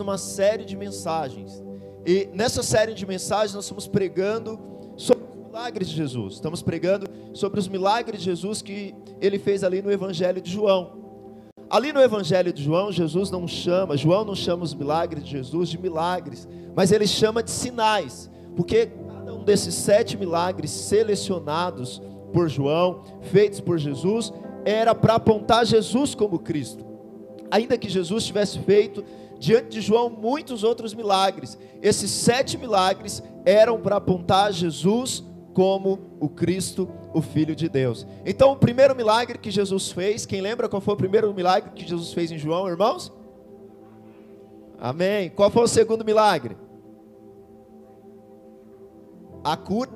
uma série de mensagens. E nessa série de mensagens nós estamos pregando sobre os milagres de Jesus. Estamos pregando sobre os milagres de Jesus que ele fez ali no Evangelho de João. Ali no Evangelho de João, Jesus não chama, João não chama os milagres de Jesus de milagres, mas ele chama de sinais, porque cada um desses sete milagres selecionados por João, feitos por Jesus, era para apontar Jesus como Cristo. Ainda que Jesus tivesse feito diante de João muitos outros milagres, esses sete milagres eram para apontar Jesus como o Cristo, o Filho de Deus. Então, o primeiro milagre que Jesus fez, quem lembra qual foi o primeiro milagre que Jesus fez em João, irmãos? Amém. Qual foi o segundo milagre? A cura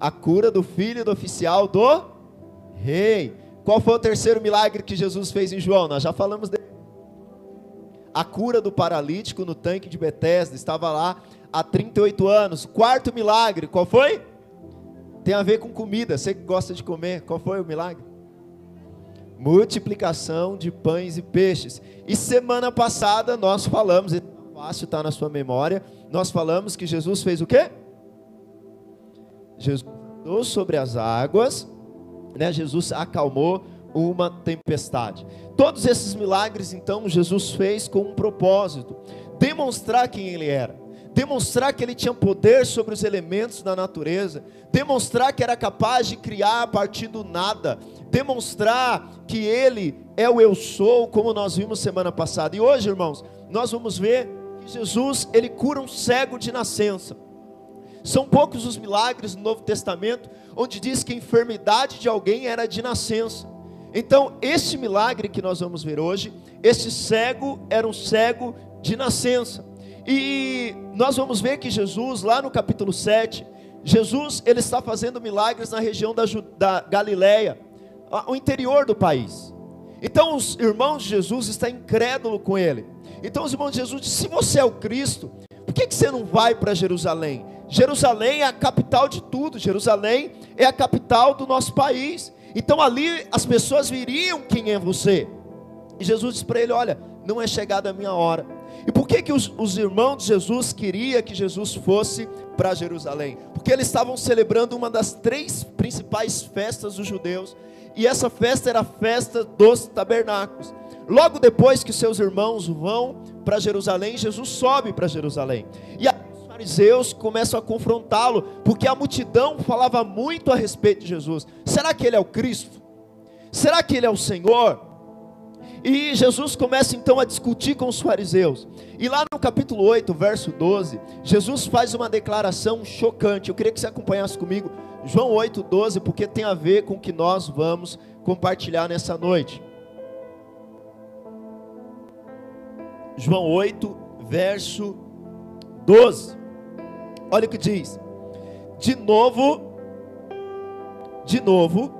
a cura do filho do oficial do rei. Qual foi o terceiro milagre que Jesus fez em João? Nós já falamos dele. A cura do paralítico no tanque de Betesda, estava lá há 38 anos. Quarto milagre, qual foi? Tem a ver com comida. Você que gosta de comer, qual foi o milagre? Multiplicação de pães e peixes. E semana passada nós falamos, é fácil está na sua memória, nós falamos que Jesus fez o quê? Jesus andou sobre as águas, né? Jesus acalmou uma tempestade. Todos esses milagres, então, Jesus fez com um propósito: demonstrar quem ele era, demonstrar que ele tinha poder sobre os elementos da natureza, demonstrar que era capaz de criar a partir do nada, demonstrar que ele é o eu sou, como nós vimos semana passada. E hoje, irmãos, nós vamos ver que Jesus, ele cura um cego de nascença. São poucos os milagres no Novo Testamento onde diz que a enfermidade de alguém era de nascença. Então, este milagre que nós vamos ver hoje, este cego era um cego de nascença. E nós vamos ver que Jesus, lá no capítulo 7, Jesus ele está fazendo milagres na região da, da Galileia, o interior do país. Então os irmãos de Jesus estão incrédulos com ele. Então os irmãos de Jesus dizem: se você é o Cristo, por que, que você não vai para Jerusalém? Jerusalém é a capital de tudo, Jerusalém é a capital do nosso país. Então ali as pessoas viriam quem é você. E Jesus disse para ele: Olha, não é chegada a minha hora. E por que, que os, os irmãos de Jesus queriam que Jesus fosse para Jerusalém? Porque eles estavam celebrando uma das três principais festas dos judeus. E essa festa era a festa dos tabernáculos. Logo depois que seus irmãos vão para Jerusalém, Jesus sobe para Jerusalém. E a fariseus começam a confrontá-lo, porque a multidão falava muito a respeito de Jesus. Será que ele é o Cristo? Será que ele é o Senhor? E Jesus começa então a discutir com os fariseus. E lá no capítulo 8, verso 12, Jesus faz uma declaração chocante. Eu queria que você acompanhasse comigo João 8, 12, porque tem a ver com o que nós vamos compartilhar nessa noite. João 8, verso 12. Olha o que diz. De novo, de novo,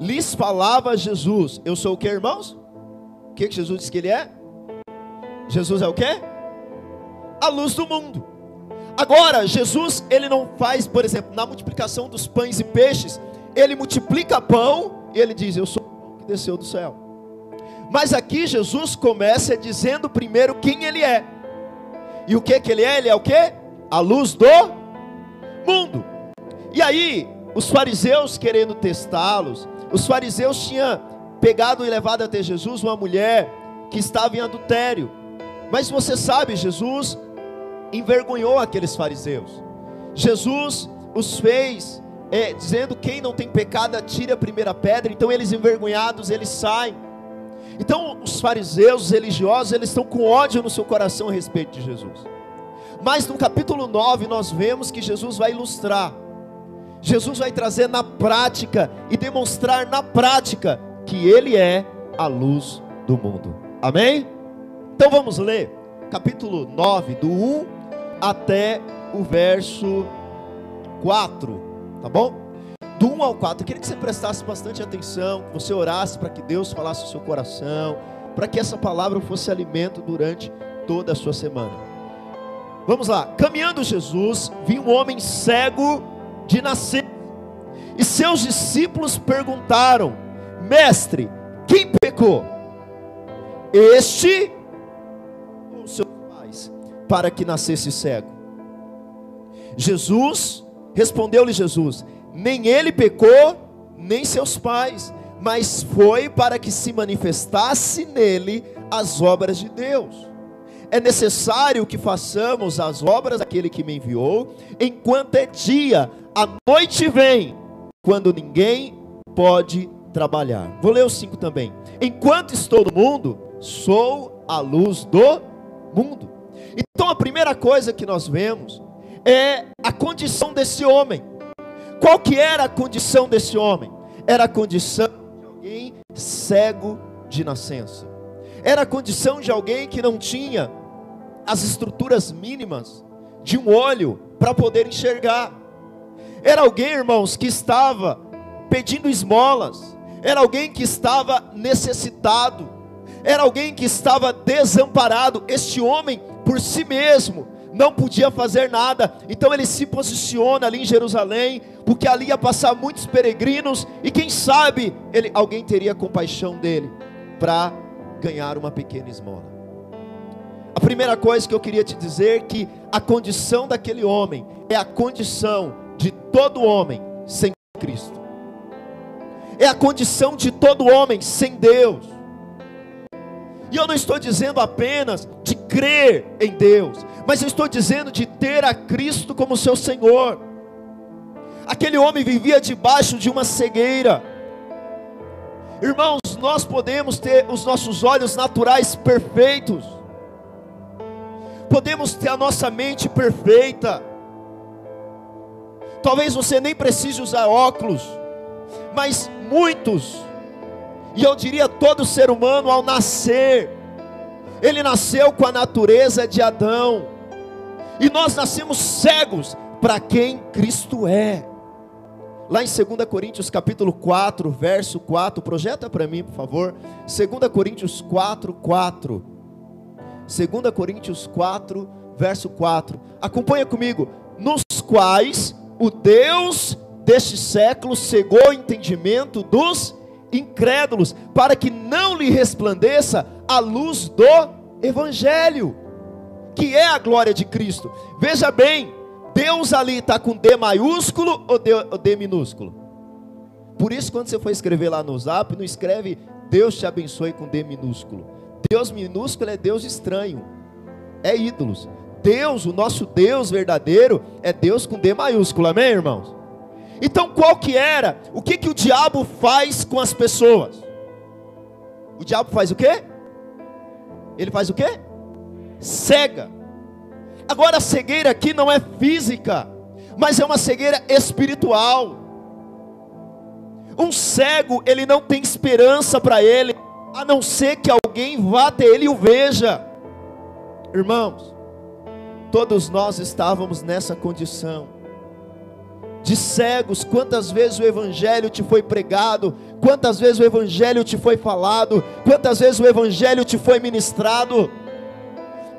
lhes falava Jesus. Eu sou o que, irmãos? O que, Jesus disse que ele é? Jesus é o que? A luz do mundo. Agora, Jesus, ele não faz, por exemplo, na multiplicação dos pães e peixes, ele multiplica pão e ele diz: Eu sou o pão que desceu do céu. Mas aqui Jesus começa dizendo primeiro quem ele é. E o que que ele é? Ele é o que? A luz do mundo. E aí, os fariseus querendo testá-los, os fariseus tinham pegado e levado até Jesus uma mulher que estava em adultério. Mas você sabe, Jesus envergonhou aqueles fariseus. Jesus os fez é, dizendo quem não tem pecado atire a primeira pedra. Então eles envergonhados eles saem. Então os fariseus, os religiosos, eles estão com ódio no seu coração a respeito de Jesus. Mas no capítulo 9 nós vemos que Jesus vai ilustrar, Jesus vai trazer na prática e demonstrar na prática que Ele é a luz do mundo. Amém? Então vamos ler capítulo 9, do 1 até o verso 4, tá bom? Do 1 ao 4, eu queria que você prestasse bastante atenção, que você orasse para que Deus falasse o seu coração, para que essa palavra fosse alimento durante toda a sua semana. Vamos lá. Caminhando Jesus, viu um homem cego de nascer. E seus discípulos perguntaram: Mestre, quem pecou? Este ou faz para que nascesse cego? Jesus, respondeu-lhe Jesus: Nem ele pecou, nem seus pais, mas foi para que se manifestasse nele as obras de Deus. É necessário que façamos as obras daquele que me enviou, enquanto é dia, a noite vem, quando ninguém pode trabalhar. Vou ler o 5 também. Enquanto estou no mundo, sou a luz do mundo. Então a primeira coisa que nós vemos é a condição desse homem. Qual que era a condição desse homem? Era a condição de alguém cego de nascença. Era a condição de alguém que não tinha as estruturas mínimas de um olho para poder enxergar. Era alguém, irmãos, que estava pedindo esmolas. Era alguém que estava necessitado. Era alguém que estava desamparado. Este homem, por si mesmo, não podia fazer nada. Então ele se posiciona ali em Jerusalém, porque ali ia passar muitos peregrinos e quem sabe ele, alguém teria compaixão dele para ganhar uma pequena esmola. A primeira coisa que eu queria te dizer é que a condição daquele homem é a condição de todo homem sem Cristo. É a condição de todo homem sem Deus. E eu não estou dizendo apenas de crer em Deus, mas eu estou dizendo de ter a Cristo como seu Senhor. Aquele homem vivia debaixo de uma cegueira. Irmãos, nós podemos ter os nossos olhos naturais perfeitos, podemos ter a nossa mente perfeita. Talvez você nem precise usar óculos, mas muitos e eu diria todo ser humano ao nascer, ele nasceu com a natureza de Adão. E nós nascemos cegos para quem Cristo é. Lá em 2 Coríntios capítulo 4, verso 4, projeta para mim, por favor. 2 Coríntios 4, 4. 2 Coríntios 4, verso 4. Acompanha comigo. Nos quais o Deus deste século cegou o entendimento dos incrédulos, para que não lhe resplandeça a luz do Evangelho, que é a glória de Cristo. Veja bem, Deus ali está com D maiúsculo ou D, ou D minúsculo? Por isso, quando você for escrever lá no zap, não escreve Deus te abençoe com D minúsculo. Deus minúsculo é Deus estranho, é ídolos. Deus, o nosso Deus verdadeiro, é Deus com D maiúsculo, amém, irmãos? Então qual que era? O que que o diabo faz com as pessoas? O diabo faz o quê? Ele faz o quê? Cega. Agora a cegueira aqui não é física, mas é uma cegueira espiritual. Um cego, ele não tem esperança para ele, a não ser que alguém vá até ele e o veja. Irmãos, todos nós estávamos nessa condição de cegos, quantas vezes o Evangelho te foi pregado, quantas vezes o Evangelho te foi falado, quantas vezes o Evangelho te foi ministrado.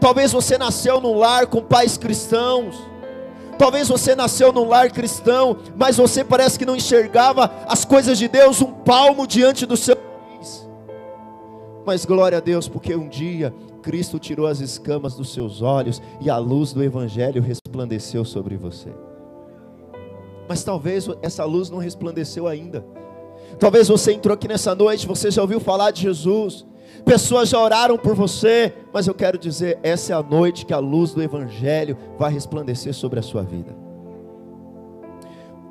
Talvez você nasceu num lar com pais cristãos, talvez você nasceu num lar cristão, mas você parece que não enxergava as coisas de Deus um palmo diante do seu nariz. Mas glória a Deus, porque um dia Cristo tirou as escamas dos seus olhos e a luz do Evangelho resplandeceu sobre você mas talvez essa luz não resplandeceu ainda. Talvez você entrou aqui nessa noite, você já ouviu falar de Jesus, pessoas já oraram por você, mas eu quero dizer, essa é a noite que a luz do Evangelho vai resplandecer sobre a sua vida.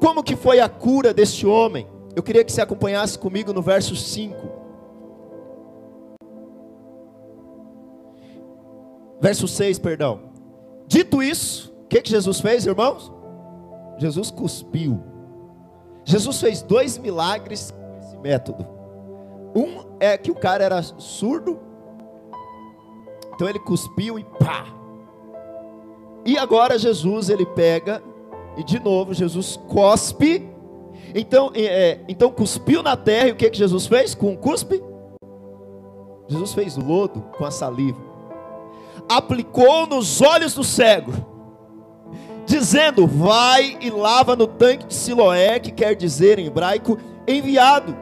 Como que foi a cura deste homem? Eu queria que você acompanhasse comigo no verso 5. Verso 6, perdão. Dito isso, o que, que Jesus fez, irmãos? Jesus cuspiu. Jesus fez dois milagres com esse método. Um é que o cara era surdo, então ele cuspiu e pá. E agora Jesus ele pega e de novo Jesus cospe. Então, é, então cuspiu na terra e o que que Jesus fez com o cuspe? Jesus fez lodo com a saliva. Aplicou nos olhos do cego dizendo: Vai e lava no tanque de Siloé, que quer dizer em hebraico enviado.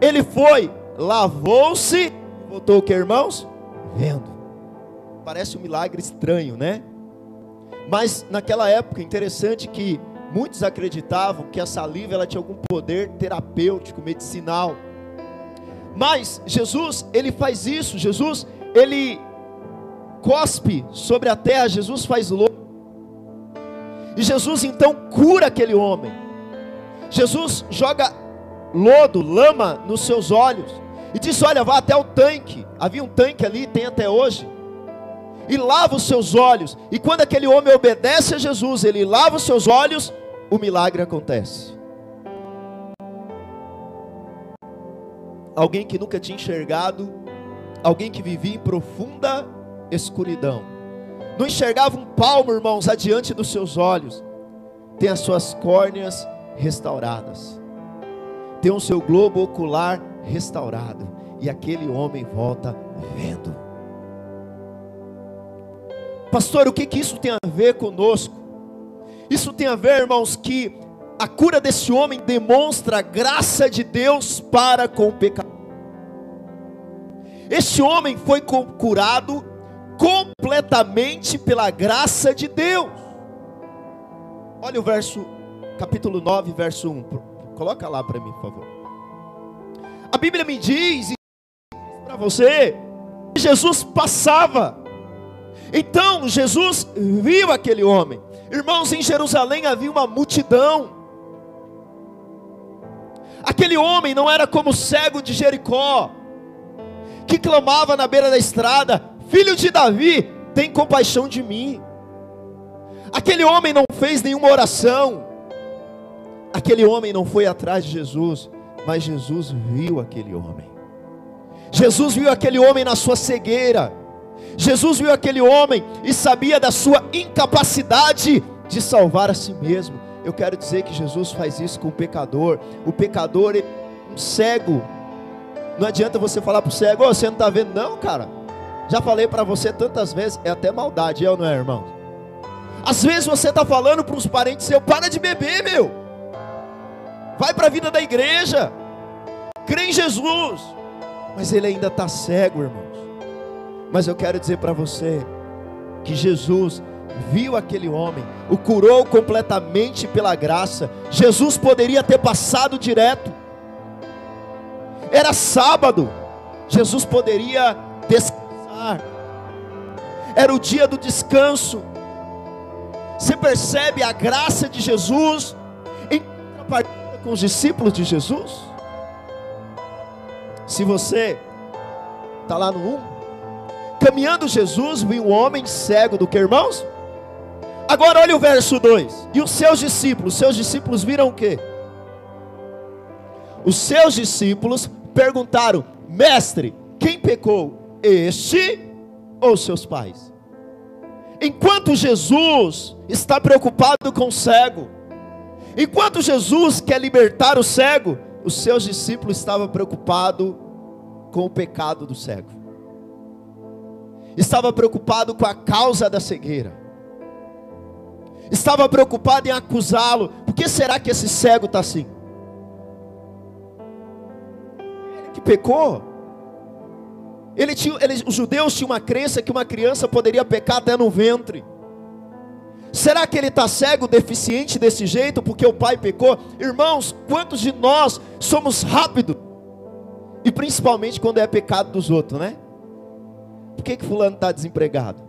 Ele foi, lavou-se, voltou o que, irmãos? Vendo. parece um milagre estranho, né? Mas naquela época, interessante que muitos acreditavam que a saliva ela tinha algum poder terapêutico, medicinal. Mas Jesus, ele faz isso, Jesus, ele cospe sobre a terra, Jesus faz lodo. E Jesus então cura aquele homem. Jesus joga lodo, lama nos seus olhos. E diz: Olha, vá até o tanque. Havia um tanque ali, tem até hoje. E lava os seus olhos. E quando aquele homem obedece a Jesus, ele lava os seus olhos, o milagre acontece. Alguém que nunca tinha enxergado, alguém que vivia em profunda escuridão, não enxergava um palmo, irmãos, adiante dos seus olhos, tem as suas córneas restauradas, tem o seu globo ocular restaurado, e aquele homem volta vendo. Pastor, o que, que isso tem a ver conosco? Isso tem a ver, irmãos, que a cura desse homem demonstra a graça de Deus para com o pecado. Este homem foi curado completamente pela graça de Deus. Olha o verso, capítulo 9, verso 1. Coloca lá para mim, por favor. A Bíblia me diz para você que Jesus passava. Então Jesus viu aquele homem. Irmãos, em Jerusalém havia uma multidão. Aquele homem não era como o cego de Jericó, que clamava na beira da estrada: Filho de Davi, tem compaixão de mim. Aquele homem não fez nenhuma oração. Aquele homem não foi atrás de Jesus, mas Jesus viu aquele homem. Jesus viu aquele homem na sua cegueira. Jesus viu aquele homem e sabia da sua incapacidade de salvar a si mesmo. Eu quero dizer que Jesus faz isso com o pecador. O pecador é um cego. Não adianta você falar para o cego, oh, você não está vendo, não, cara. Já falei para você tantas vezes, é até maldade, é ou não é, irmão? Às vezes você está falando para uns parentes seus, para de beber, meu. Vai para a vida da igreja. Crê em Jesus. Mas ele ainda está cego, irmãos. Mas eu quero dizer para você que Jesus viu aquele homem, o curou completamente pela graça. Jesus poderia ter passado direto. Era sábado. Jesus poderia descansar era o dia do descanso. Você percebe a graça de Jesus em contrapartida com os discípulos de Jesus? Se você está lá no 1, caminhando Jesus, viu um homem cego do que irmãos? Agora olha o verso 2. E os seus discípulos, seus discípulos viram o que? Os seus discípulos perguntaram: Mestre, quem pecou? este ou seus pais. Enquanto Jesus está preocupado com o cego, enquanto Jesus quer libertar o cego, os seus discípulos estavam preocupados com o pecado do cego. Estava preocupado com a causa da cegueira. Estava preocupado em acusá-lo. Por que será que esse cego está assim? Ele que pecou. Ele tinha, ele, os judeus tinham uma crença que uma criança poderia pecar até no ventre. Será que ele está cego, deficiente desse jeito, porque o pai pecou? Irmãos, quantos de nós somos rápidos? E principalmente quando é pecado dos outros, né? Por que, que fulano está desempregado?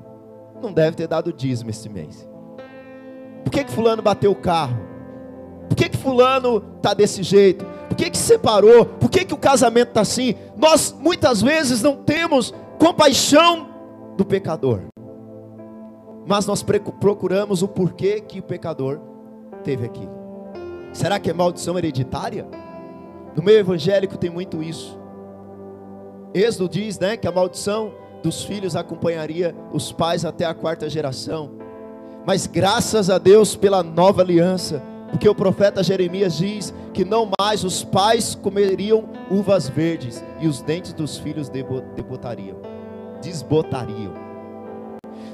Não deve ter dado dízimo esse mês. Por que, que fulano bateu o carro? Por que, que fulano está desse jeito? Por que, que separou? Por que, que o casamento está assim? Nós muitas vezes não temos compaixão do pecador. Mas nós procuramos o porquê que o pecador teve aquilo. Será que é maldição hereditária? No meio evangélico tem muito isso. Êxodo diz, né, que a maldição dos filhos acompanharia os pais até a quarta geração. Mas graças a Deus pela nova aliança, porque o profeta Jeremias diz que não mais os pais comeriam uvas verdes e os dentes dos filhos debotariam, desbotariam.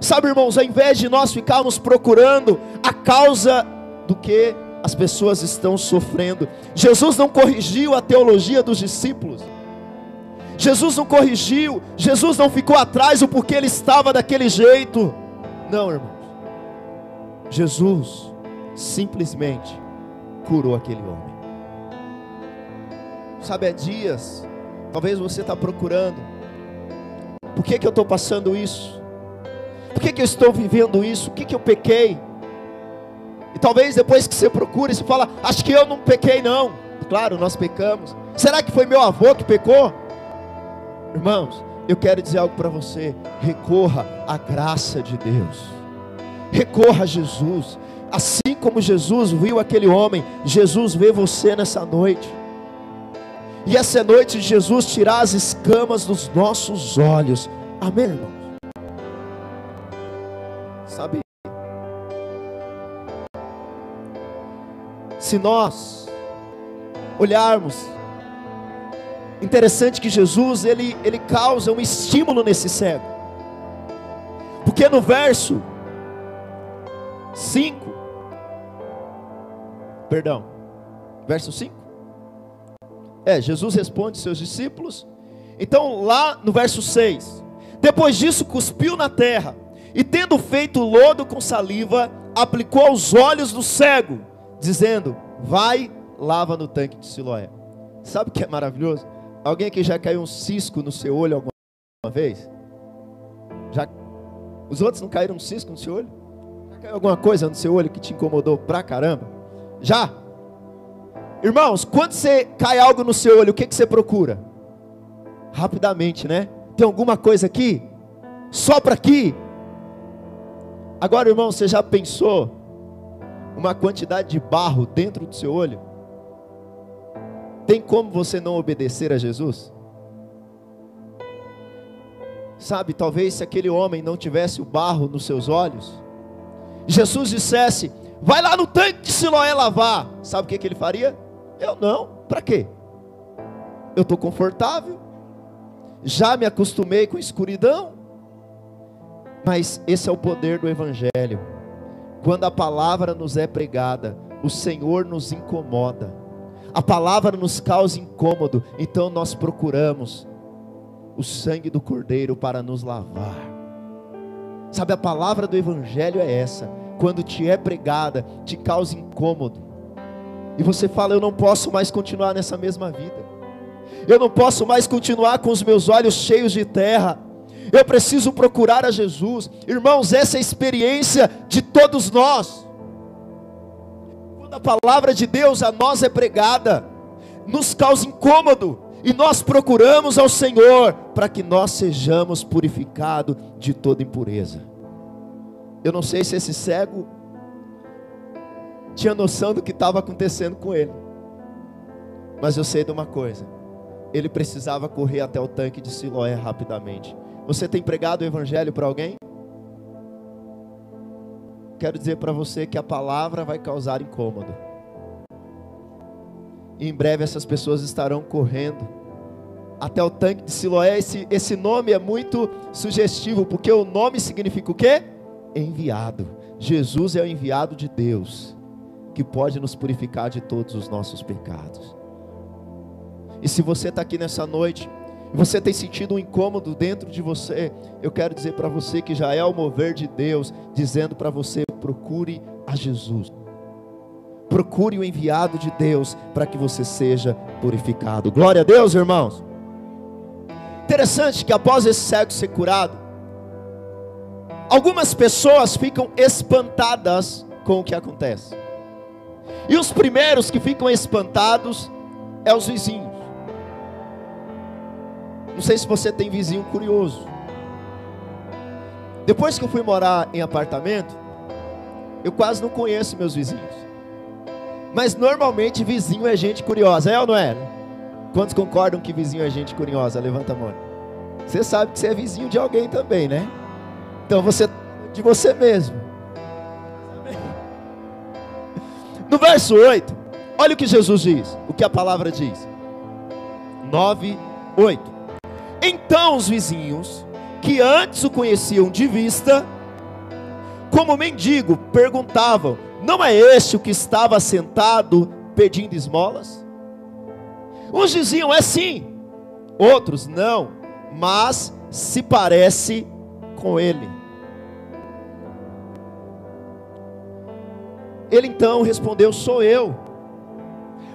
Sabe, irmãos, ao invés de nós ficarmos procurando a causa do que as pessoas estão sofrendo, Jesus não corrigiu a teologia dos discípulos. Jesus não corrigiu, Jesus não ficou atrás o porquê ele estava daquele jeito. Não, irmãos. Jesus simplesmente curou aquele homem. Sabe, há dias, talvez você está procurando. Por que, que eu estou passando isso? Por que, que eu estou vivendo isso? O que, que eu pequei? E talvez depois que você procura, você fala, acho que eu não pequei não. Claro, nós pecamos. Será que foi meu avô que pecou? Irmãos, eu quero dizer algo para você. Recorra à graça de Deus. Recorra a Jesus. Assim como Jesus viu aquele homem, Jesus vê você nessa noite. E essa noite Jesus tirar as escamas dos nossos olhos. Amém, irmãos? Se nós olharmos Interessante que Jesus ele, ele causa um estímulo nesse cego. Porque no verso 5, perdão, verso 5, é, Jesus responde seus discípulos. Então, lá no verso 6, depois disso cuspiu na terra, e tendo feito lodo com saliva, aplicou aos olhos do cego, dizendo: Vai, lava no tanque de Siloé. Sabe o que é maravilhoso? Alguém aqui já caiu um cisco no seu olho alguma vez? Já? Os outros não caíram um cisco no seu olho? Já caiu alguma coisa no seu olho que te incomodou pra caramba? Já? Irmãos, quando você cai algo no seu olho, o que, que você procura? Rapidamente, né? Tem alguma coisa aqui? Só para aqui? Agora, irmão, você já pensou uma quantidade de barro dentro do seu olho? Tem como você não obedecer a Jesus? Sabe, talvez se aquele homem não tivesse o barro nos seus olhos, Jesus dissesse: Vai lá no tanque de Siloé lavar. Sabe o que, que ele faria? Eu não. Para quê? Eu estou confortável. Já me acostumei com escuridão. Mas esse é o poder do Evangelho. Quando a palavra nos é pregada, o Senhor nos incomoda. A palavra nos causa incômodo, então nós procuramos o sangue do Cordeiro para nos lavar. Sabe, a palavra do Evangelho é essa, quando te é pregada, te causa incômodo, e você fala: Eu não posso mais continuar nessa mesma vida, eu não posso mais continuar com os meus olhos cheios de terra, eu preciso procurar a Jesus, irmãos, essa é a experiência de todos nós quando a palavra de Deus a nós é pregada, nos causa incômodo, e nós procuramos ao Senhor para que nós sejamos purificados de toda impureza. Eu não sei se esse cego tinha noção do que estava acontecendo com ele, mas eu sei de uma coisa: ele precisava correr até o tanque de Siloé rapidamente. Você tem pregado o Evangelho para alguém? quero dizer para você que a palavra vai causar incômodo. E em breve essas pessoas estarão correndo até o tanque de Siloé. Esse, esse nome é muito sugestivo, porque o nome significa o quê? Enviado. Jesus é o enviado de Deus, que pode nos purificar de todos os nossos pecados. E se você está aqui nessa noite, você tem sentido um incômodo dentro de você, eu quero dizer para você que já é o mover de Deus, dizendo para você: procure a Jesus. Procure o enviado de Deus para que você seja purificado. Glória a Deus, irmãos. Interessante que após esse cego ser curado, algumas pessoas ficam espantadas com o que acontece. E os primeiros que ficam espantados é os vizinhos. Não sei se você tem vizinho curioso. Depois que eu fui morar em apartamento, eu quase não conheço meus vizinhos. Mas normalmente vizinho é gente curiosa, é ou não é? Quantos concordam que vizinho é gente curiosa? Levanta a mão. Você sabe que você é vizinho de alguém também, né? Então você de você mesmo. No verso 8, olha o que Jesus diz, o que a palavra diz. 9, 8. Então os vizinhos, que antes o conheciam de vista, como mendigo, perguntavam: Não é este o que estava sentado pedindo esmolas? Uns diziam: É sim. Outros, não, mas se parece com ele. Ele então respondeu: Sou eu.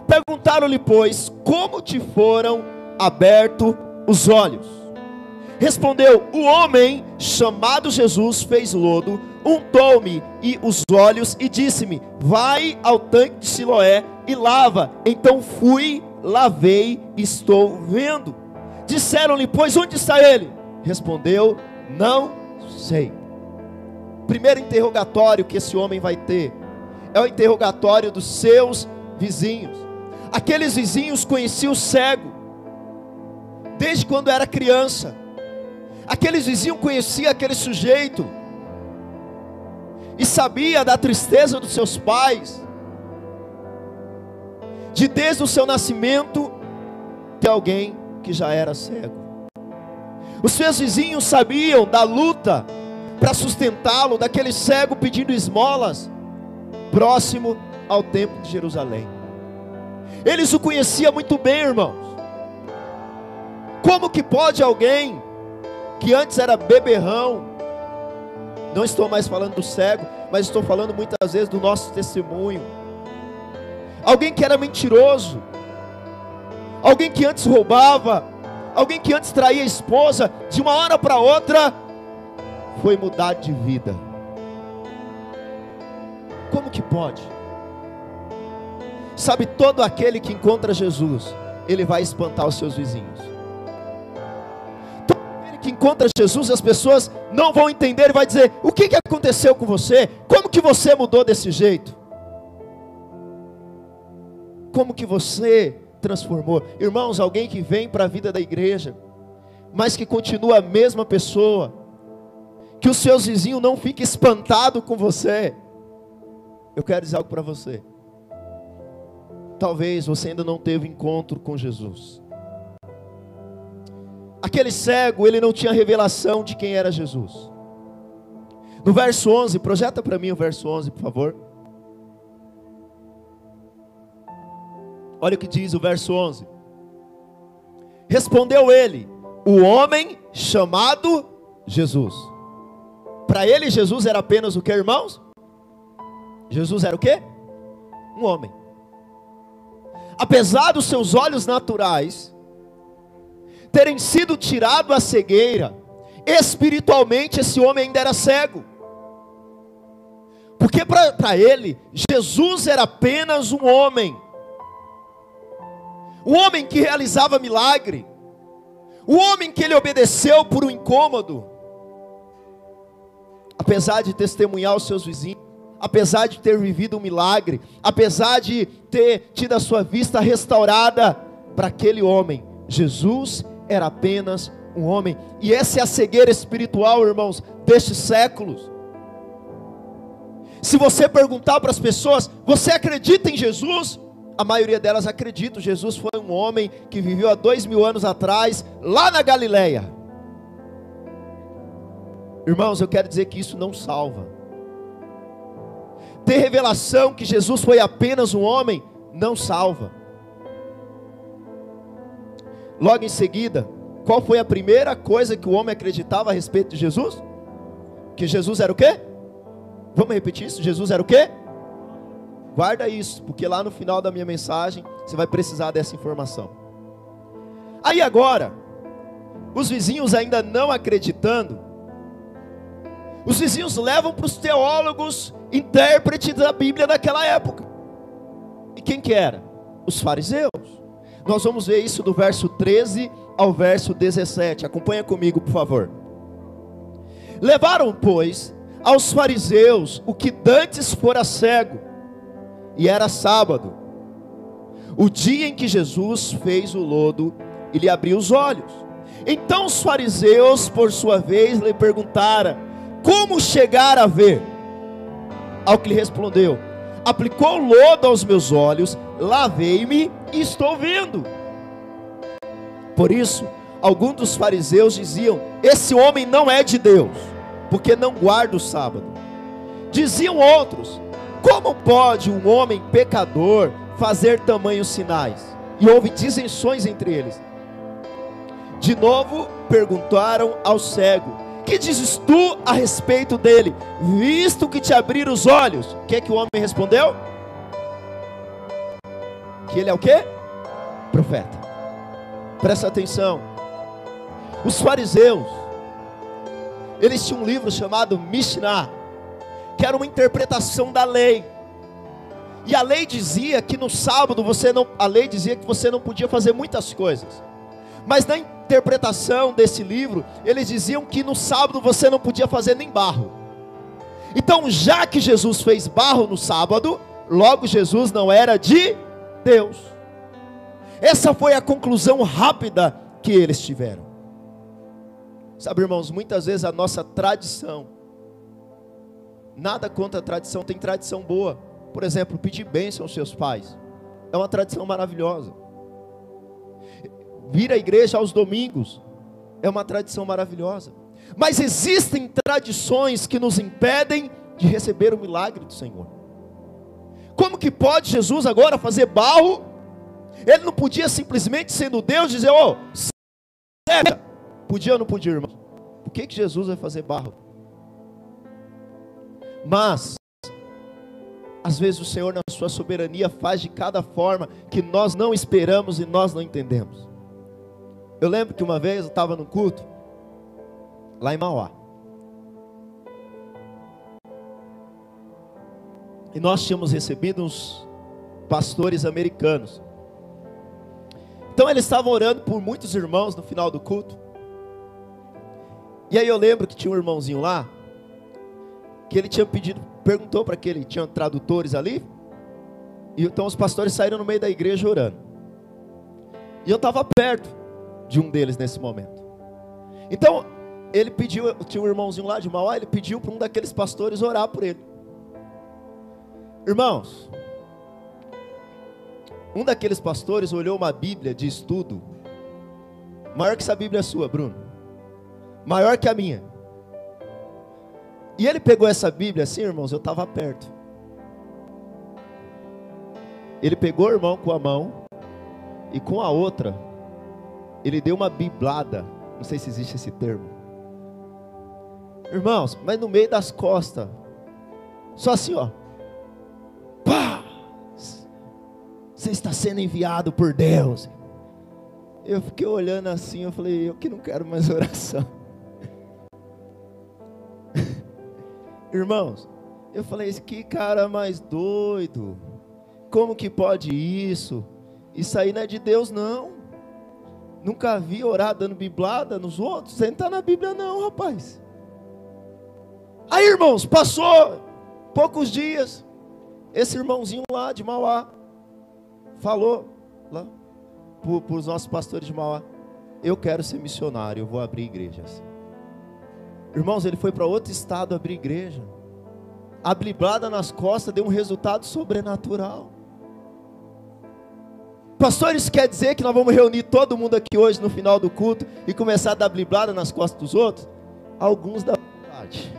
Perguntaram-lhe, pois, como te foram abertos os olhos? Respondeu: O homem chamado Jesus fez lodo, untou-me e os olhos e disse-me: Vai ao tanque de Siloé e lava. Então fui, lavei, estou vendo. Disseram-lhe: Pois onde está ele? Respondeu: Não sei. Primeiro interrogatório que esse homem vai ter é o interrogatório dos seus vizinhos. Aqueles vizinhos conheciam o cego desde quando era criança. Aqueles vizinhos conheciam aquele sujeito e sabia da tristeza dos seus pais, de desde o seu nascimento ter alguém que já era cego. Os seus vizinhos sabiam da luta para sustentá-lo, daquele cego pedindo esmolas, próximo ao templo de Jerusalém. Eles o conheciam muito bem, irmãos. Como que pode alguém que antes era beberrão, não estou mais falando do cego, mas estou falando muitas vezes do nosso testemunho. Alguém que era mentiroso, alguém que antes roubava, alguém que antes traía a esposa, de uma hora para outra foi mudar de vida. Como que pode? Sabe, todo aquele que encontra Jesus, ele vai espantar os seus vizinhos. Que encontra Jesus, as pessoas não vão entender e vai dizer: "O que que aconteceu com você? Como que você mudou desse jeito?" Como que você transformou? Irmãos, alguém que vem para a vida da igreja, mas que continua a mesma pessoa, que os seus vizinhos não fiquem espantados com você. Eu quero dizer algo para você. Talvez você ainda não teve encontro com Jesus. Aquele cego, ele não tinha revelação de quem era Jesus. No verso 11, projeta para mim o verso 11, por favor. Olha o que diz o verso 11. Respondeu ele, o homem chamado Jesus. Para ele, Jesus era apenas o que, irmãos? Jesus era o quê? Um homem. Apesar dos seus olhos naturais terem sido tirado a cegueira, espiritualmente esse homem ainda era cego. Porque para ele, Jesus era apenas um homem. Um homem que realizava milagre. Um homem que ele obedeceu por um incômodo. Apesar de testemunhar os seus vizinhos apesar de ter vivido um milagre, apesar de ter tido a sua vista restaurada, para aquele homem, Jesus era apenas um homem, e essa é a cegueira espiritual, irmãos, destes séculos. Se você perguntar para as pessoas, você acredita em Jesus? A maioria delas acredita. Jesus foi um homem que viveu há dois mil anos atrás, lá na Galileia. Irmãos, eu quero dizer que isso não salva ter revelação que Jesus foi apenas um homem, não salva. Logo em seguida, qual foi a primeira coisa que o homem acreditava a respeito de Jesus? Que Jesus era o quê? Vamos repetir isso? Jesus era o quê? Guarda isso, porque lá no final da minha mensagem você vai precisar dessa informação. Aí agora, os vizinhos ainda não acreditando, os vizinhos levam para os teólogos intérpretes da Bíblia daquela época. E quem que era? Os fariseus. Nós vamos ver isso do verso 13 ao verso 17. Acompanha comigo, por favor. Levaram, pois, aos fariseus o que dantes fora cego, e era sábado, o dia em que Jesus fez o lodo e lhe abriu os olhos. Então os fariseus, por sua vez, lhe perguntaram: como chegar a ver? Ao que lhe respondeu: Aplicou lodo aos meus olhos, lavei-me e estou vendo. Por isso, alguns dos fariseus diziam: Esse homem não é de Deus, porque não guarda o sábado. Diziam outros: Como pode um homem pecador fazer tamanhos sinais? E houve disenções entre eles. De novo perguntaram ao cego: Que dizes tu a respeito dele, visto que te abriram os olhos? O que é que o homem respondeu? Que ele é o quê? Profeta. Presta atenção. Os fariseus, eles tinham um livro chamado Mishnah, que era uma interpretação da lei. E a lei dizia que no sábado você não, a lei dizia que você não podia fazer muitas coisas. Mas na interpretação desse livro, eles diziam que no sábado você não podia fazer nem barro. Então, já que Jesus fez barro no sábado, logo Jesus não era de Deus. Essa foi a conclusão rápida que eles tiveram. Sabe, irmãos, muitas vezes a nossa tradição, nada contra a tradição, tem tradição boa. Por exemplo, pedir bênção aos seus pais, é uma tradição maravilhosa. Vir à igreja aos domingos, é uma tradição maravilhosa. Mas existem tradições que nos impedem de receber o milagre do Senhor. Como que pode Jesus agora fazer barro? Ele não podia simplesmente, sendo Deus, dizer: Ô, oh, Podia ou não podia, irmão? Por que, que Jesus vai fazer barro? Mas, às vezes o Senhor, na sua soberania, faz de cada forma que nós não esperamos e nós não entendemos. Eu lembro que uma vez eu estava no culto, lá em Mauá. E nós tínhamos recebido uns pastores americanos. Então eles estavam orando por muitos irmãos no final do culto. E aí eu lembro que tinha um irmãozinho lá, que ele tinha pedido, perguntou para aquele, tinha tradutores ali, e então os pastores saíram no meio da igreja orando. E eu estava perto de um deles nesse momento. Então, ele pediu, tinha um irmãozinho lá de Mauá, ele pediu para um daqueles pastores orar por ele. Irmãos, um daqueles pastores olhou uma Bíblia de estudo, maior que essa Bíblia sua, Bruno maior que a minha. E ele pegou essa Bíblia assim, irmãos, eu estava perto. Ele pegou o irmão com a mão e com a outra, ele deu uma biblada. Não sei se existe esse termo. Irmãos, mas no meio das costas, só assim, ó. Pá! Você está sendo enviado por Deus. Eu fiquei olhando assim, eu falei, eu que não quero mais oração. Irmãos, eu falei, que cara mais doido. Como que pode isso? Isso aí não é de Deus, não. Nunca vi orar dando biblada nos outros. Não está na Bíblia, não, rapaz. Aí, irmãos, passou poucos dias. Esse irmãozinho lá de Mauá falou lá para os nossos pastores de Mauá: Eu quero ser missionário, eu vou abrir igrejas. Irmãos, ele foi para outro estado abrir igreja. A bliblada nas costas deu um resultado sobrenatural. Pastor, isso quer dizer que nós vamos reunir todo mundo aqui hoje no final do culto e começar a dar bliblada nas costas dos outros? Alguns da verdade.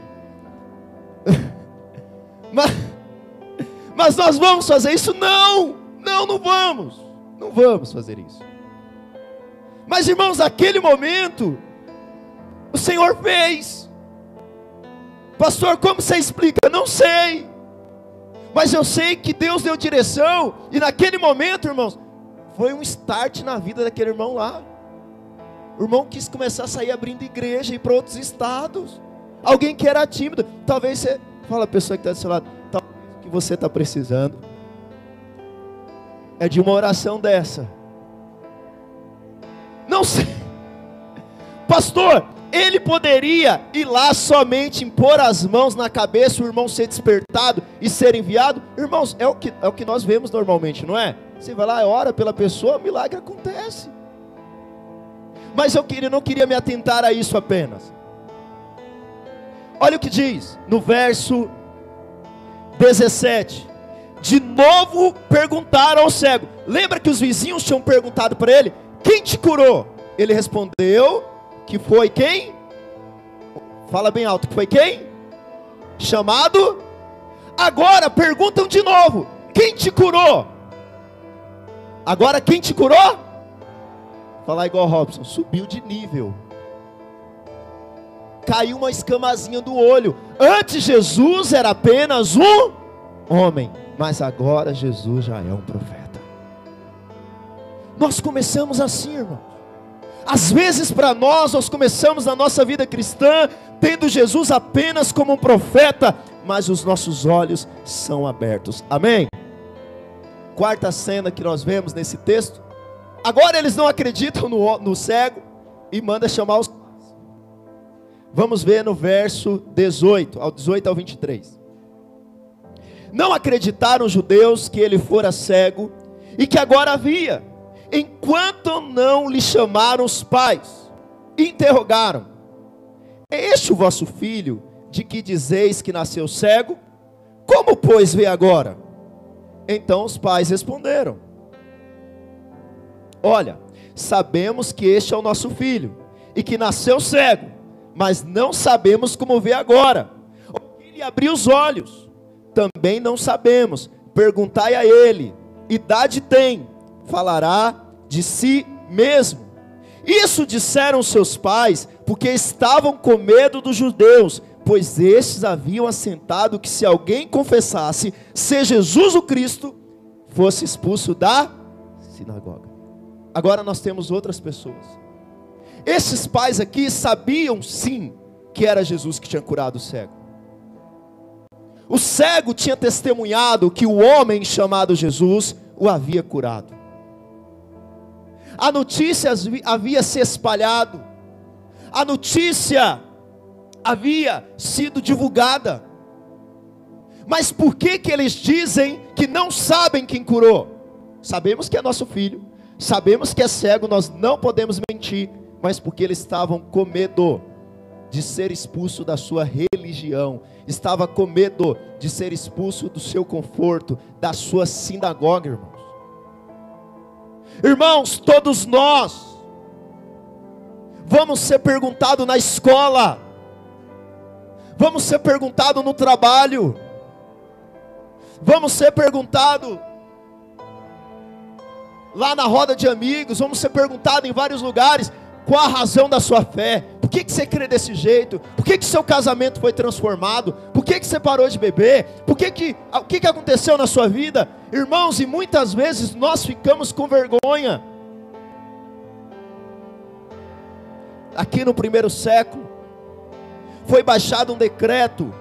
mas, mas nós vamos fazer isso? Não! Não, não vamos. Não vamos fazer isso. Mas irmãos, naquele momento, o Senhor fez. Pastor, como você explica? Não sei. Mas eu sei que Deus deu direção, e naquele momento, irmãos, foi um start na vida daquele irmão lá. O irmão quis começar a sair abrindo igreja e ir para outros estados. Alguém que era tímido. Talvez você. Fala a pessoa que está do seu lado. Talvez o que você está precisando é de uma oração dessa. Não sei. Pastor, ele poderia ir lá somente impor as mãos na cabeça, o irmão ser despertado e ser enviado. Irmãos, é o que, é o que nós vemos normalmente, não é? Você vai lá, ora pela pessoa, o milagre acontece. Mas eu queria, não queria me atentar a isso apenas. Olha o que diz no verso 17. De novo perguntaram ao cego. Lembra que os vizinhos tinham perguntado para ele: Quem te curou? Ele respondeu: que foi quem? Fala bem alto, que foi quem? Chamado. Agora perguntam de novo: quem te curou? Agora quem te curou? Falar igual Robson, subiu de nível. Caiu uma escamazinha do olho. Antes Jesus era apenas um homem, mas agora Jesus já é um profeta. Nós começamos assim, irmão. Às vezes, para nós, nós começamos a nossa vida cristã tendo Jesus apenas como um profeta, mas os nossos olhos são abertos. Amém? Quarta cena que nós vemos nesse texto. Agora eles não acreditam no, no cego e manda chamar os. Vamos ver no verso 18, ao 18 ao 23. Não acreditaram os judeus que ele fora cego e que agora havia, enquanto não lhe chamaram os pais, interrogaram: É este o vosso filho, de que dizeis que nasceu cego? Como, pois, vê agora? Então os pais responderam: Olha, sabemos que este é o nosso filho e que nasceu cego, mas não sabemos como vê agora. Ele abriu os olhos, também não sabemos. Perguntai a ele: idade tem? Falará de si mesmo. Isso disseram seus pais, porque estavam com medo dos judeus, pois estes haviam assentado que se alguém confessasse ser Jesus o Cristo, fosse expulso da sinagoga. Agora nós temos outras pessoas. Esses pais aqui sabiam sim que era Jesus que tinha curado o cego. O cego tinha testemunhado que o homem chamado Jesus o havia curado. A notícia havia se espalhado. A notícia havia sido divulgada. Mas por que que eles dizem que não sabem quem curou? Sabemos que é nosso filho, sabemos que é cego, nós não podemos mentir, mas porque eles estavam com medo de ser expulso da sua religião, estava com medo de ser expulso do seu conforto, da sua sinagoga, irmãos. Irmãos, todos nós vamos ser perguntados na escola, Vamos ser perguntado no trabalho. Vamos ser perguntado lá na roda de amigos. Vamos ser perguntado em vários lugares qual a razão da sua fé. Por que, que você crê desse jeito? Por que, que seu casamento foi transformado? Por que, que você parou de beber? Por que que, o que, que aconteceu na sua vida? Irmãos, e muitas vezes nós ficamos com vergonha. Aqui no primeiro século, foi baixado um decreto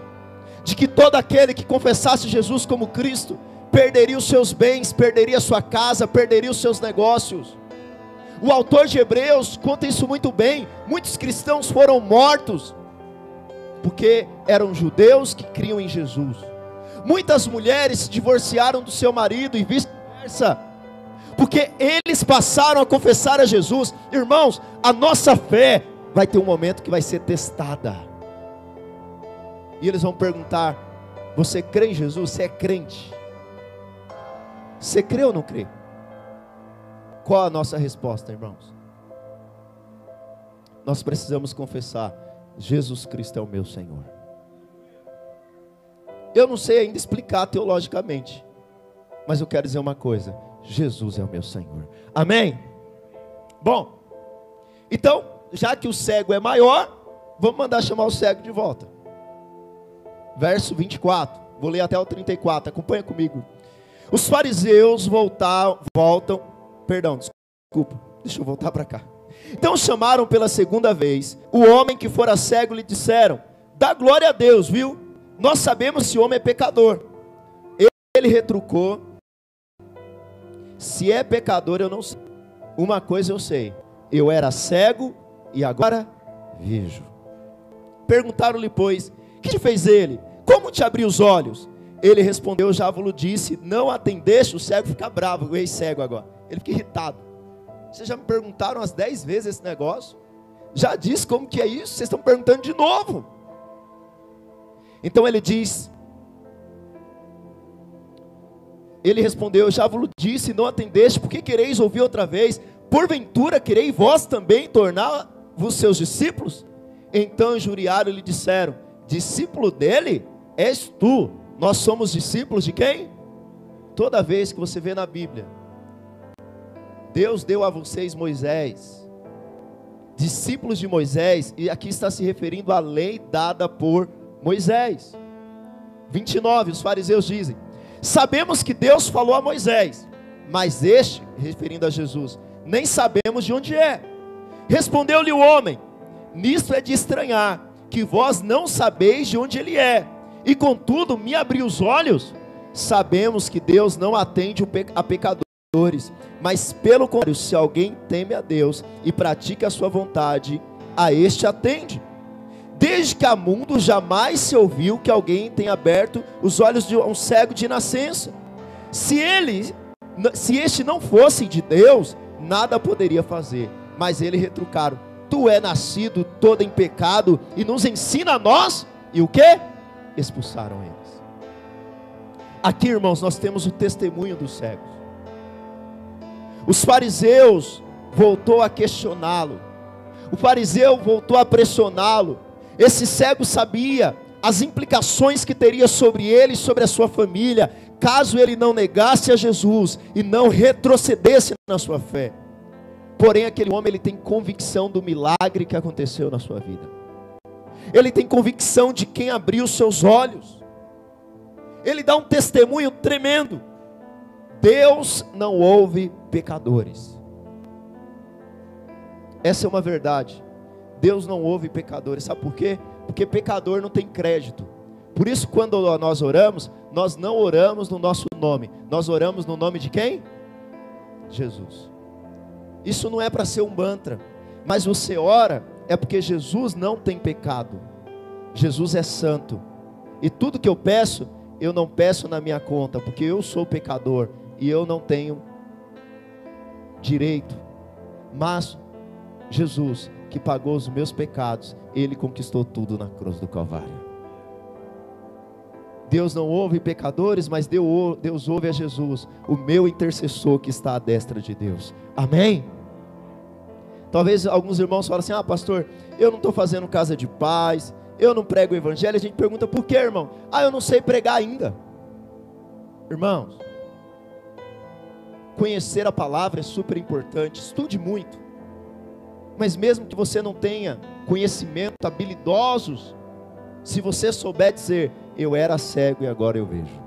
de que todo aquele que confessasse Jesus como Cristo perderia os seus bens, perderia a sua casa, perderia os seus negócios. O autor de Hebreus conta isso muito bem. Muitos cristãos foram mortos porque eram judeus que criam em Jesus. Muitas mulheres se divorciaram do seu marido e vice-versa, porque eles passaram a confessar a Jesus. Irmãos, a nossa fé vai ter um momento que vai ser testada. E eles vão perguntar: Você crê em Jesus? Você é crente? Você crê ou não crê? Qual a nossa resposta, irmãos? Nós precisamos confessar: Jesus Cristo é o meu Senhor. Eu não sei ainda explicar teologicamente, mas eu quero dizer uma coisa: Jesus é o meu Senhor. Amém? Bom, então, já que o cego é maior, vamos mandar chamar o cego de volta verso 24. Vou ler até o 34, acompanha comigo. Os fariseus voltar, voltam, perdão, desculpa, deixa eu voltar para cá. Então chamaram pela segunda vez o homem que fora cego e lhe disseram: Dá glória a Deus, viu? Nós sabemos se o homem é pecador. Ele retrucou: Se é pecador, eu não sei. Uma coisa eu sei: eu era cego e agora vejo. Perguntaram-lhe, pois: que fez ele? Como te abriu os olhos? Ele respondeu, já vos disse, não atendeste, o cego fica bravo, o ex-cego agora. Ele fica irritado. Vocês já me perguntaram umas dez vezes esse negócio? Já disse como que é isso? Vocês estão perguntando de novo. Então ele diz, ele respondeu, já vos disse, não atendeste, por que quereis ouvir outra vez? Porventura quereis vós também tornar-vos seus discípulos? Então injuriaram e lhe disseram, discípulo dele és tu. Nós somos discípulos de quem? Toda vez que você vê na Bíblia, Deus deu a vocês Moisés, discípulos de Moisés, e aqui está se referindo à lei dada por Moisés. 29, os fariseus dizem: Sabemos que Deus falou a Moisés, mas este, referindo a Jesus, nem sabemos de onde é. Respondeu-lhe o homem: Nisto é de estranhar, que vós não sabeis de onde ele é, e contudo me abriu os olhos. Sabemos que Deus não atende a pecadores, mas pelo contrário, se alguém teme a Deus e pratica a sua vontade, a este atende. Desde que há mundo jamais se ouviu que alguém tenha aberto os olhos de um cego de nascença. Se ele, se este não fosse de Deus, nada poderia fazer. Mas ele retrucaram: Tu é nascido todo em pecado e nos ensina a nós? E o que? Expulsaram eles. Aqui, irmãos, nós temos o testemunho dos cegos. Os fariseus voltou a questioná-lo. O fariseu voltou a pressioná-lo. Esse cego sabia as implicações que teria sobre ele e sobre a sua família, caso ele não negasse a Jesus e não retrocedesse na sua fé. Porém, aquele homem ele tem convicção do milagre que aconteceu na sua vida. Ele tem convicção de quem abriu seus olhos. Ele dá um testemunho tremendo. Deus não ouve pecadores. Essa é uma verdade. Deus não ouve pecadores. Sabe por quê? Porque pecador não tem crédito. Por isso, quando nós oramos, nós não oramos no nosso nome, nós oramos no nome de quem? Jesus. Isso não é para ser um mantra, mas você ora é porque Jesus não tem pecado. Jesus é santo. E tudo que eu peço, eu não peço na minha conta, porque eu sou pecador e eu não tenho direito. Mas Jesus, que pagou os meus pecados, ele conquistou tudo na cruz do Calvário. Deus não ouve pecadores, mas Deus ouve a Jesus, o meu intercessor que está à destra de Deus. Amém? Talvez alguns irmãos falem assim: ah, pastor, eu não estou fazendo casa de paz, eu não prego o evangelho. A gente pergunta por quê, irmão? Ah, eu não sei pregar ainda. Irmãos, conhecer a palavra é super importante, estude muito. Mas mesmo que você não tenha conhecimento, habilidosos, se você souber dizer, eu era cego e agora eu vejo.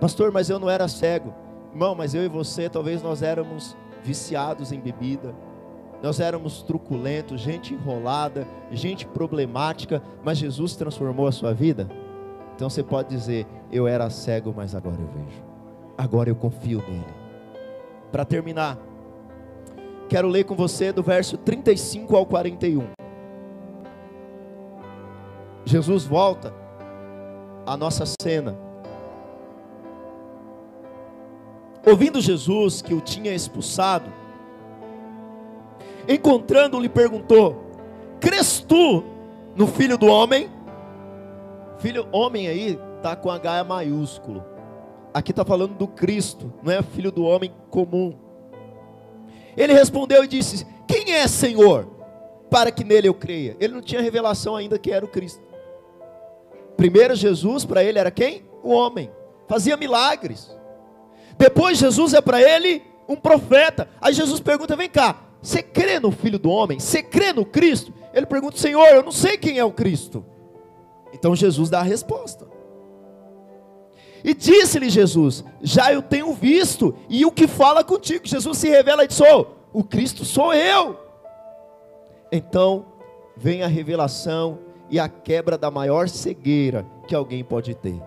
Pastor, mas eu não era cego. Irmão, mas eu e você, talvez nós éramos viciados em bebida, nós éramos truculentos, gente enrolada, gente problemática, mas Jesus transformou a sua vida. Então você pode dizer: Eu era cego, mas agora eu vejo, agora eu confio nele. Para terminar, Quero ler com você do verso 35 ao 41. Jesus volta à nossa cena. Ouvindo Jesus que o tinha expulsado, encontrando-lhe perguntou: Cres tu no filho do homem? Filho, homem aí, está com H maiúsculo. Aqui está falando do Cristo, não é filho do homem comum. Ele respondeu e disse: Quem é Senhor? Para que nele eu creia. Ele não tinha revelação ainda que era o Cristo. Primeiro, Jesus para ele era quem? O homem. Fazia milagres. Depois, Jesus é para ele um profeta. Aí Jesus pergunta: Vem cá, você crê no Filho do Homem? Você crê no Cristo? Ele pergunta: Senhor, eu não sei quem é o Cristo. Então Jesus dá a resposta. E disse-lhe Jesus: Já eu tenho visto, e o que fala contigo? Jesus se revela e diz: oh, O Cristo sou eu. Então vem a revelação e a quebra da maior cegueira que alguém pode ter.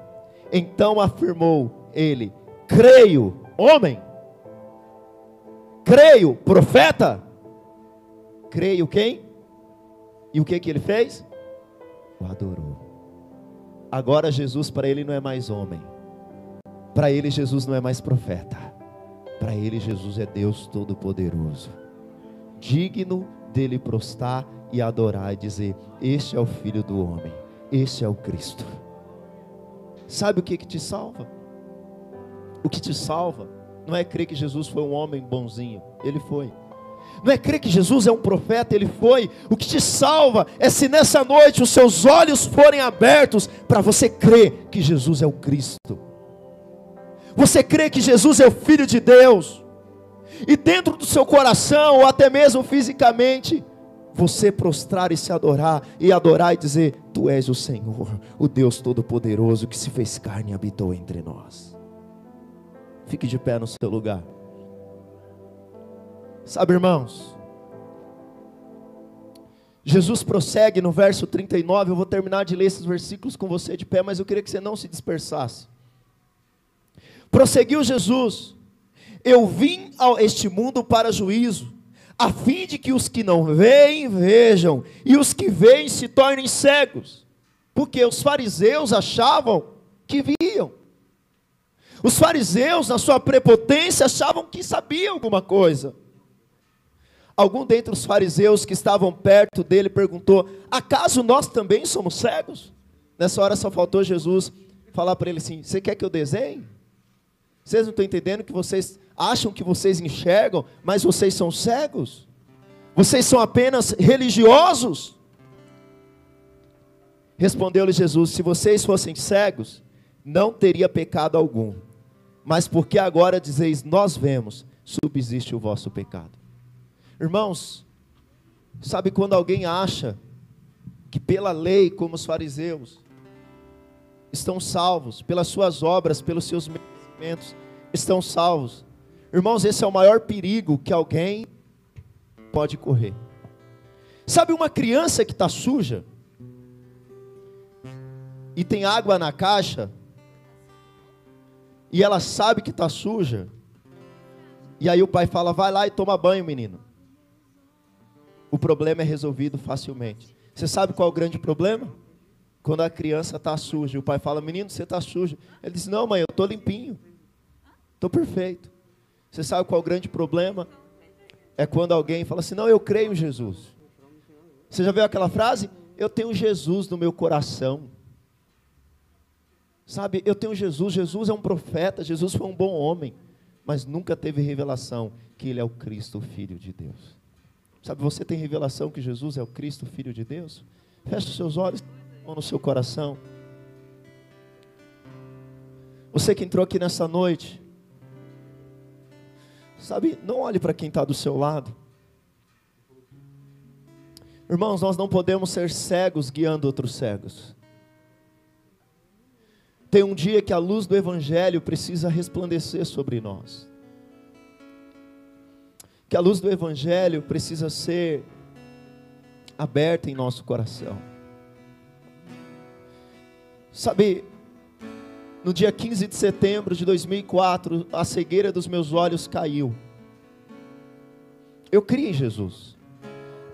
Então afirmou ele: Creio, homem. Creio, profeta. Creio quem? E o que que ele fez? O adorou. Agora Jesus para ele não é mais homem. Para ele, Jesus não é mais profeta. Para ele, Jesus é Deus Todo-Poderoso. Digno dele prostrar e adorar e dizer: Este é o Filho do Homem, este é o Cristo. Sabe o que, que te salva? O que te salva não é crer que Jesus foi um homem bonzinho, ele foi. Não é crer que Jesus é um profeta, ele foi. O que te salva é se nessa noite os seus olhos forem abertos para você crer que Jesus é o Cristo. Você crê que Jesus é o Filho de Deus? e dentro do seu coração, ou até mesmo fisicamente, você prostrar e se adorar, e adorar e dizer: Tu és o Senhor, o Deus Todo-Poderoso que se fez carne e habitou entre nós. Fique de pé no seu lugar. Sabe, irmãos, Jesus prossegue no verso 39. Eu vou terminar de ler esses versículos com você de pé, mas eu queria que você não se dispersasse. Prosseguiu Jesus: Eu vim a este mundo para juízo, a fim de que os que não veem vejam, e os que veem se tornem cegos. Porque os fariseus achavam que viam. Os fariseus, na sua prepotência, achavam que sabiam alguma coisa. Algum dentre os fariseus que estavam perto dele perguntou: Acaso nós também somos cegos? Nessa hora só faltou Jesus falar para ele assim: Você quer que eu desenhe? Vocês não estão entendendo que vocês acham que vocês enxergam, mas vocês são cegos? Vocês são apenas religiosos? Respondeu-lhe Jesus: Se vocês fossem cegos, não teria pecado algum. Mas porque agora dizeis, nós vemos, subsiste o vosso pecado. Irmãos, sabe quando alguém acha que pela lei, como os fariseus, estão salvos, pelas suas obras, pelos seus merecimentos, estão salvos. Irmãos, esse é o maior perigo que alguém pode correr. Sabe uma criança que está suja e tem água na caixa e ela sabe que está suja e aí o pai fala: vai lá e toma banho, menino. O problema é resolvido facilmente. Você sabe qual é o grande problema? Quando a criança está suja, o pai fala: menino, você está sujo. Ele diz: não, mãe, eu estou limpinho, estou perfeito. Você sabe qual é o grande problema? é quando alguém fala assim: Não, eu creio em Jesus. Você já viu aquela frase? Eu tenho Jesus no meu coração. Sabe, eu tenho Jesus. Jesus é um profeta. Jesus foi um bom homem. Mas nunca teve revelação que ele é o Cristo, o Filho de Deus. Sabe, você tem revelação que Jesus é o Cristo, o Filho de Deus? Feche os seus olhos ou no seu coração. Você que entrou aqui nessa noite, Sabe, não olhe para quem está do seu lado. Irmãos, nós não podemos ser cegos guiando outros cegos. Tem um dia que a luz do Evangelho precisa resplandecer sobre nós. Que a luz do Evangelho precisa ser aberta em nosso coração. Sabe, no dia 15 de setembro de 2004, a cegueira dos meus olhos caiu. Eu criei em Jesus.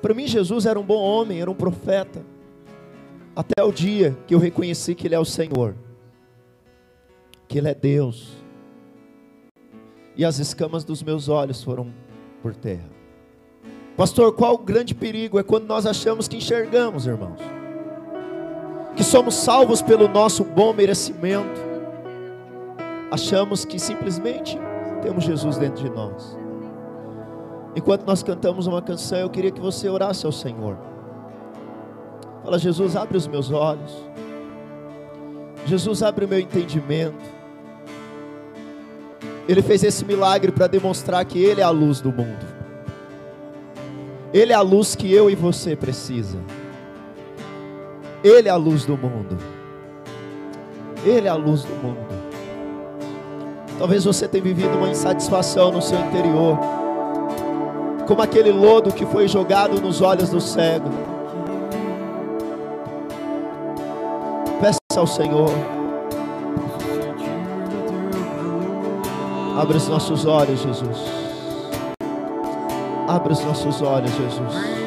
Para mim, Jesus era um bom homem, era um profeta. Até o dia que eu reconheci que Ele é o Senhor, que Ele é Deus. E as escamas dos meus olhos foram por terra. Pastor, qual o grande perigo? É quando nós achamos que enxergamos, irmãos. Que somos salvos pelo nosso bom merecimento achamos que simplesmente temos Jesus dentro de nós. Enquanto nós cantamos uma canção, eu queria que você orasse ao Senhor. Fala, Jesus, abre os meus olhos. Jesus, abre o meu entendimento. Ele fez esse milagre para demonstrar que Ele é a luz do mundo. Ele é a luz que eu e você precisa. Ele é a luz do mundo. Ele é a luz do mundo. Talvez você tenha vivido uma insatisfação no seu interior, como aquele lodo que foi jogado nos olhos do cego. Peça ao Senhor. Abre os nossos olhos, Jesus. Abre os nossos olhos, Jesus.